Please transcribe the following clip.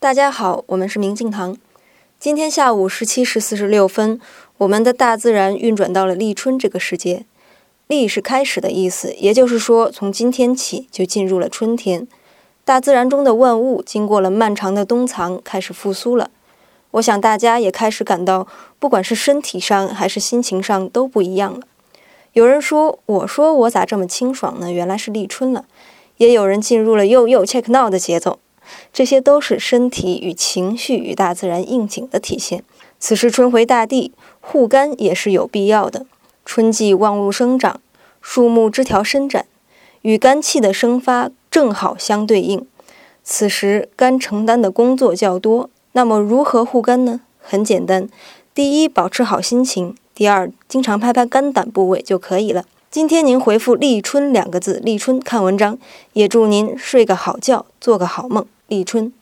大家好，我们是明镜堂。今天下午十七时四十六分，我们的大自然运转到了立春这个时节。立是开始的意思，也就是说，从今天起就进入了春天。大自然中的万物经过了漫长的冬藏，开始复苏了。我想大家也开始感到，不管是身体上还是心情上都不一样了。有人说：“我说我咋这么清爽呢？”原来是立春了。也有人进入了又又 check now 的节奏。这些都是身体与情绪与大自然应景的体现。此时春回大地，护肝也是有必要的。春季万物生长，树木枝条伸展，与肝气的生发正好相对应。此时肝承担的工作较多，那么如何护肝呢？很简单，第一，保持好心情。第二，经常拍拍肝胆部位就可以了。今天您回复“立春”两个字，立春看文章，也祝您睡个好觉，做个好梦。立春。